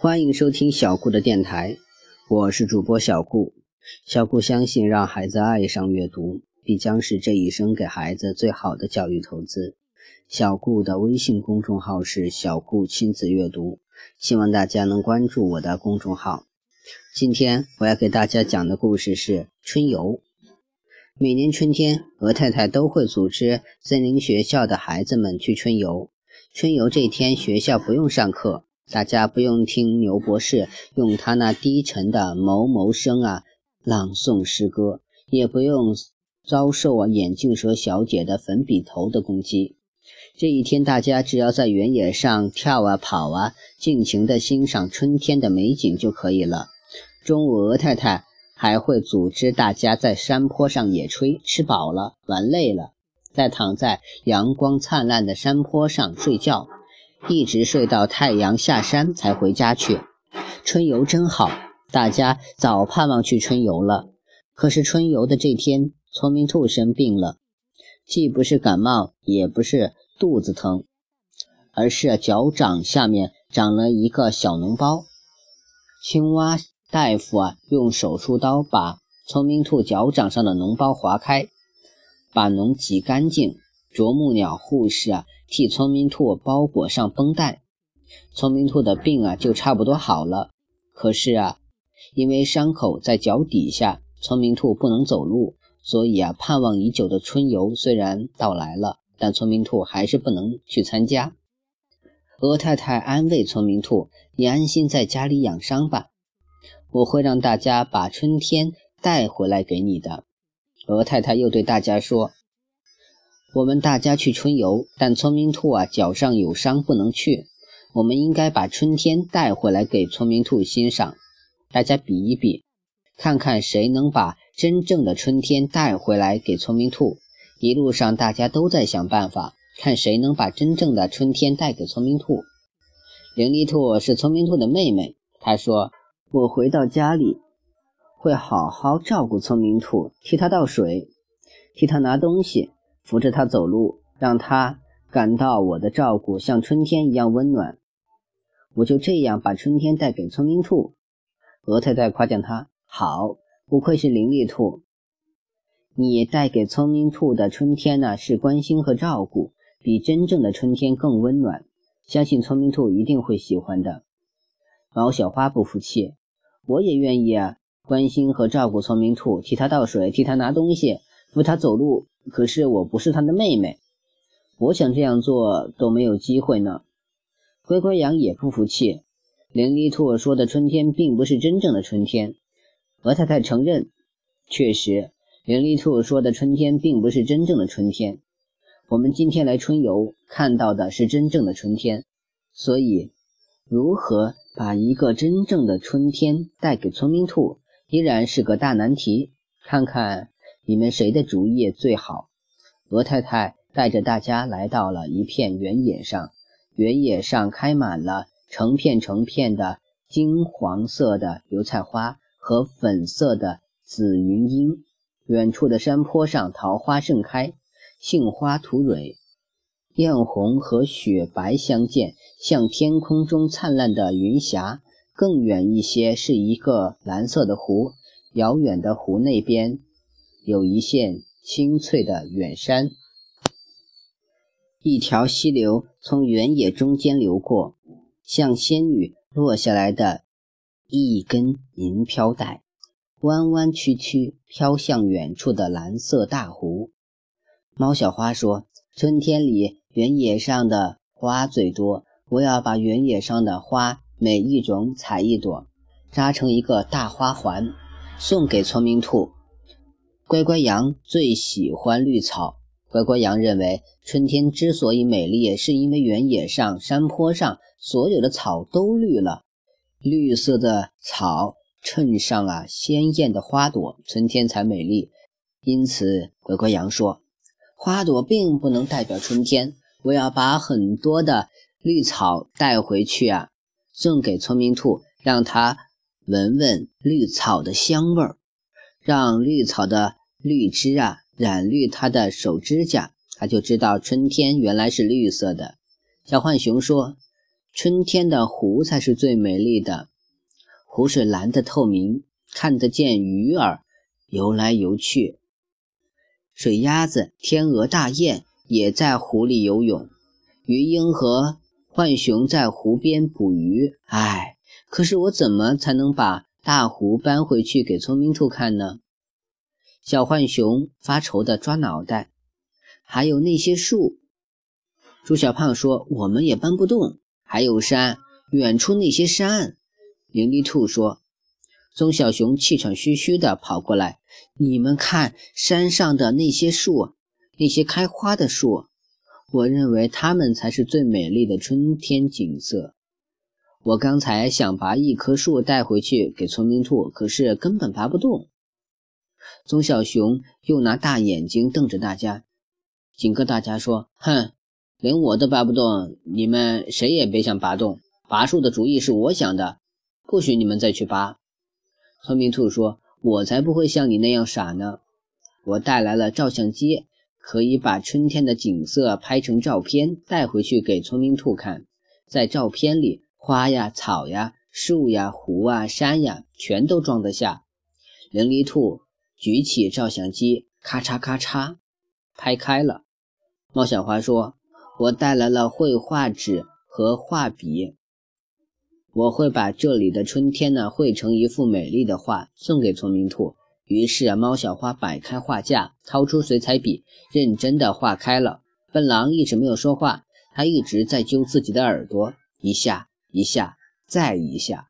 欢迎收听小顾的电台，我是主播小顾。小顾相信，让孩子爱上阅读，必将是这一生给孩子最好的教育投资。小顾的微信公众号是“小顾亲子阅读”，希望大家能关注我的公众号。今天我要给大家讲的故事是春游。每年春天，鹅太太都会组织森林学校的孩子们去春游。春游这天，学校不用上课。大家不用听牛博士用他那低沉的某某声啊朗诵诗歌，也不用遭受啊眼镜蛇小姐的粉笔头的攻击。这一天，大家只要在原野上跳啊跑啊，尽情地欣赏春天的美景就可以了。中午，鹅太太还会组织大家在山坡上野炊，吃饱了玩累了，再躺在阳光灿烂的山坡上睡觉。一直睡到太阳下山才回家去。春游真好，大家早盼望去春游了。可是春游的这天，聪明兔生病了，既不是感冒，也不是肚子疼，而是脚掌下面长了一个小脓包。青蛙大夫啊，用手术刀把聪明兔脚掌上的脓包划开，把脓挤干净。啄木鸟护士啊。替聪明兔包裹上绷带，聪明兔的病啊就差不多好了。可是啊，因为伤口在脚底下，聪明兔不能走路，所以啊，盼望已久的春游虽然到来了，但聪明兔还是不能去参加。鹅太太安慰聪明兔：“你安心在家里养伤吧，我会让大家把春天带回来给你的。”鹅太太又对大家说。我们大家去春游，但聪明兔啊脚上有伤，不能去。我们应该把春天带回来给聪明兔欣赏。大家比一比，看看谁能把真正的春天带回来给聪明兔。一路上大家都在想办法，看谁能把真正的春天带给聪明兔。伶俐兔是聪明兔的妹妹，她说：“我回到家里会好好照顾聪明兔，替它倒水，替它拿东西。”扶着他走路，让他感到我的照顾像春天一样温暖。我就这样把春天带给聪明兔。鹅太太夸奖他：“好，不愧是伶俐兔，你带给聪明兔的春天呢，是关心和照顾，比真正的春天更温暖。相信聪明兔一定会喜欢的。”毛小花不服气：“我也愿意啊，关心和照顾聪明兔，替他倒水，替他拿东西，扶他走路。”可是我不是他的妹妹，我想这样做都没有机会呢。乖乖羊也不服气，灵力兔说的春天并不是真正的春天。鹅太太承认，确实，灵力兔说的春天并不是真正的春天。我们今天来春游，看到的是真正的春天，所以，如何把一个真正的春天带给聪明兔，依然是个大难题。看看。你们谁的主意最好？鹅太太带着大家来到了一片原野上，原野上开满了成片成片的金黄色的油菜花和粉色的紫云英。远处的山坡上，桃花盛开，杏花吐蕊，艳红和雪白相间，像天空中灿烂的云霞。更远一些是一个蓝色的湖，遥远的湖那边。有一线清脆的远山，一条溪流从原野中间流过，像仙女落下来的一根银飘带，弯弯曲曲飘向远处的蓝色大湖。猫小花说：“春天里原野上的花最多，我要把原野上的花每一种采一朵，扎成一个大花环，送给聪明兔。”乖乖羊最喜欢绿草。乖乖羊认为，春天之所以美丽，是因为原野上、山坡上所有的草都绿了。绿色的草衬上啊鲜艳的花朵，春天才美丽。因此，乖乖羊说：“花朵并不能代表春天。我要把很多的绿草带回去啊，送给聪明兔，让它闻闻绿草的香味儿，让绿草的。”绿枝啊，染绿它的手指甲，它就知道春天原来是绿色的。小浣熊说：“春天的湖才是最美丽的。湖水蓝得透明，看得见鱼儿游来游去。水鸭子、天鹅、大雁也在湖里游泳。鱼鹰和浣熊在湖边捕鱼。唉，可是我怎么才能把大湖搬回去给聪明兔看呢？小浣熊发愁地抓脑袋。还有那些树，猪小胖说：“我们也搬不动。”还有山，远处那些山。伶俐兔说：“棕小熊气喘吁吁地跑过来，你们看山上的那些树，那些开花的树，我认为它们才是最美丽的春天景色。我刚才想拔一棵树带回去给聪明兔，可是根本拔不动。”棕小熊又拿大眼睛瞪着大家，警告大家说：“哼，连我都拔不动，你们谁也别想拔动。拔树的主意是我想的。”不许你们再去拔！聪明兔说：“我才不会像你那样傻呢！我带来了照相机，可以把春天的景色拍成照片带回去给聪明兔看。在照片里，花呀、草呀、树呀、湖啊、山呀，全都装得下。”伶俐兔举起照相机，咔嚓咔嚓拍开了。猫小花说：“我带来了绘画纸和画笔。”我会把这里的春天呢绘成一幅美丽的画，送给聪明兔。于是猫小花摆开画架，掏出水彩笔，认真地画开了。笨狼一直没有说话，他一直在揪自己的耳朵，一下一下再一下。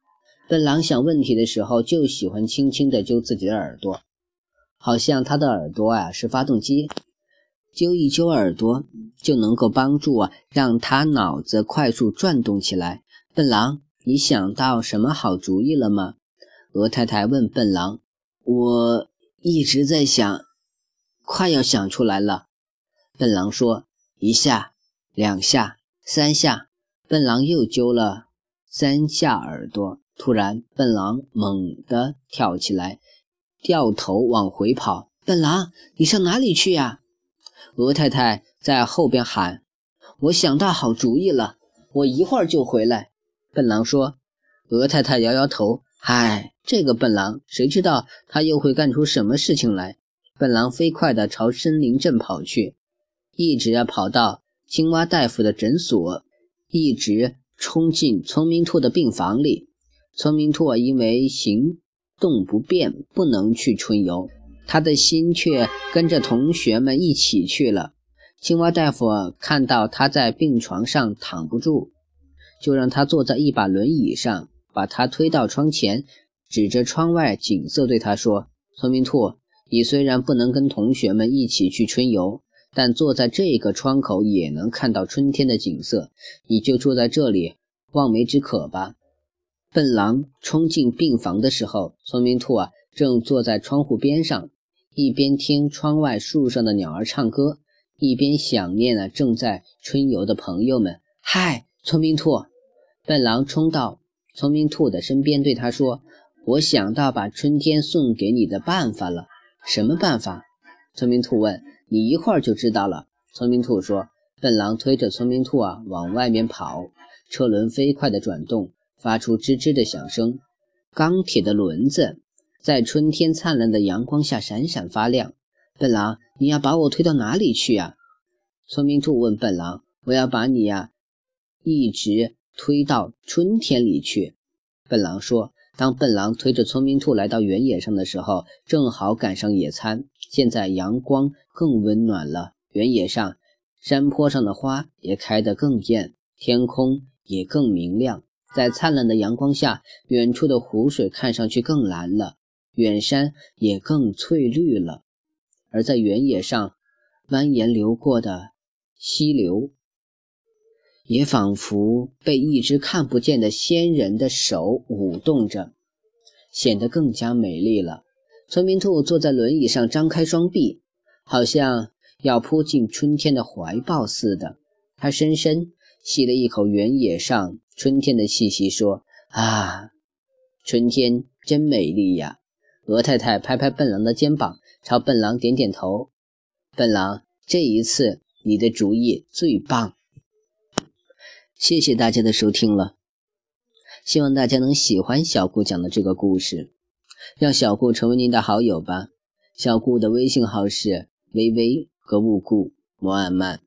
笨狼想问题的时候，就喜欢轻轻地揪自己的耳朵，好像他的耳朵啊是发动机，揪一揪耳朵就能够帮助啊让他脑子快速转动起来。笨狼。你想到什么好主意了吗？鹅太太问笨狼。我一直在想，快要想出来了。笨狼说：“一下，两下，三下。”笨狼又揪了三下耳朵。突然，笨狼猛地跳起来，掉头往回跑。笨狼，你上哪里去呀？鹅太太在后边喊：“我想到好主意了，我一会儿就回来。”笨狼说：“鹅太太摇摇头，唉，这个笨狼，谁知道他又会干出什么事情来？”笨狼飞快地朝森林镇跑去，一直要跑到青蛙大夫的诊所，一直冲进聪明兔的病房里。聪明兔因为行动不便，不能去春游，他的心却跟着同学们一起去了。青蛙大夫看到他在病床上躺不住。就让他坐在一把轮椅上，把他推到窗前，指着窗外景色对他说：“聪明兔，你虽然不能跟同学们一起去春游，但坐在这个窗口也能看到春天的景色。你就坐在这里，望梅止渴吧。”笨狼冲进病房的时候，聪明兔啊正坐在窗户边上，一边听窗外树上的鸟儿唱歌，一边想念了正在春游的朋友们。嗨！聪明兔，笨狼冲到聪明兔的身边，对他说：“我想到把春天送给你的办法了。”“什么办法？”聪明兔问。“你一会儿就知道了。”聪明兔说。笨狼推着聪明兔啊往外面跑，车轮飞快地转动，发出吱吱的响声。钢铁的轮子在春天灿烂的阳光下闪闪发亮。笨狼，你要把我推到哪里去呀？聪明兔问笨狼。“我要把你呀。”一直推到春天里去。笨狼说：“当笨狼推着聪明兔来到原野上的时候，正好赶上野餐。现在阳光更温暖了，原野上、山坡上的花也开得更艳，天空也更明亮。在灿烂的阳光下，远处的湖水看上去更蓝了，远山也更翠绿了。而在原野上蜿蜒流过的溪流。”也仿佛被一只看不见的仙人的手舞动着，显得更加美丽了。村民兔坐在轮椅上，张开双臂，好像要扑进春天的怀抱似的。他深深吸了一口原野上春天的气息，说：“啊，春天真美丽呀！”鹅太太拍拍笨狼的肩膀，朝笨狼点点头：“笨狼，这一次你的主意最棒。”谢谢大家的收听了，希望大家能喜欢小顾讲的这个故事，让小顾成为您的好友吧。小顾的微信号是微微和雾顾摩尔曼。